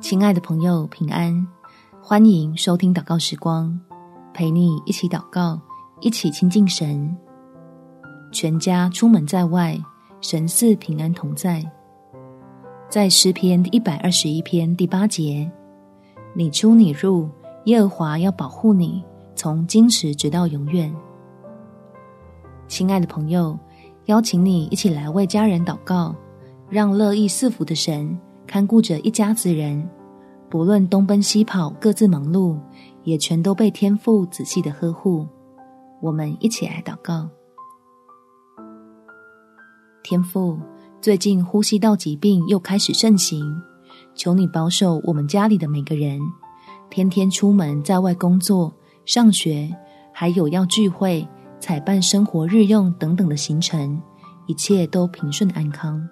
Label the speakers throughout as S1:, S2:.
S1: 亲爱的朋友，平安！欢迎收听祷告时光，陪你一起祷告，一起亲近神。全家出门在外，神似平安同在。在诗篇一百二十一篇第八节，你出你入，耶和华要保护你，从今时直到永远。亲爱的朋友，邀请你一起来为家人祷告，让乐意赐福的神看顾着一家子人，不论东奔西跑，各自忙碌，也全都被天父仔细的呵护。我们一起来祷告。天父，最近呼吸道疾病又开始盛行，求你保守我们家里的每个人，天天出门在外工作、上学，还有要聚会、采办生活日用等等的行程，一切都平顺安康。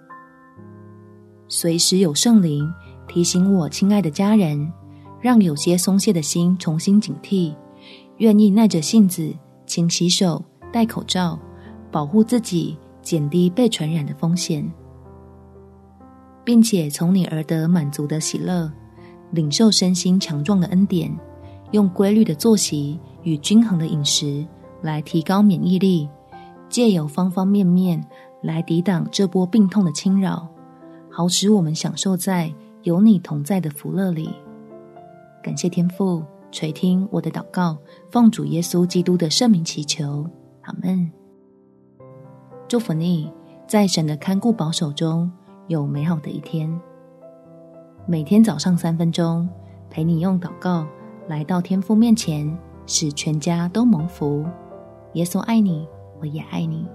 S1: 随时有圣灵提醒我，亲爱的家人，让有些松懈的心重新警惕，愿意耐着性子勤洗手、戴口罩，保护自己，减低被传染的风险，并且从你而得满足的喜乐，领受身心强壮的恩典，用规律的作息与均衡的饮食来提高免疫力，借由方方面面来抵挡这波病痛的侵扰，好使我们享受在有你同在的福乐里。感谢天父垂听我的祷告，奉主耶稣基督的圣名祈求，阿门。祝福你，在神的看顾保守中有美好的一天。每天早上三分钟，陪你用祷告来到天父面前，使全家都蒙福。耶稣爱你，我也爱你。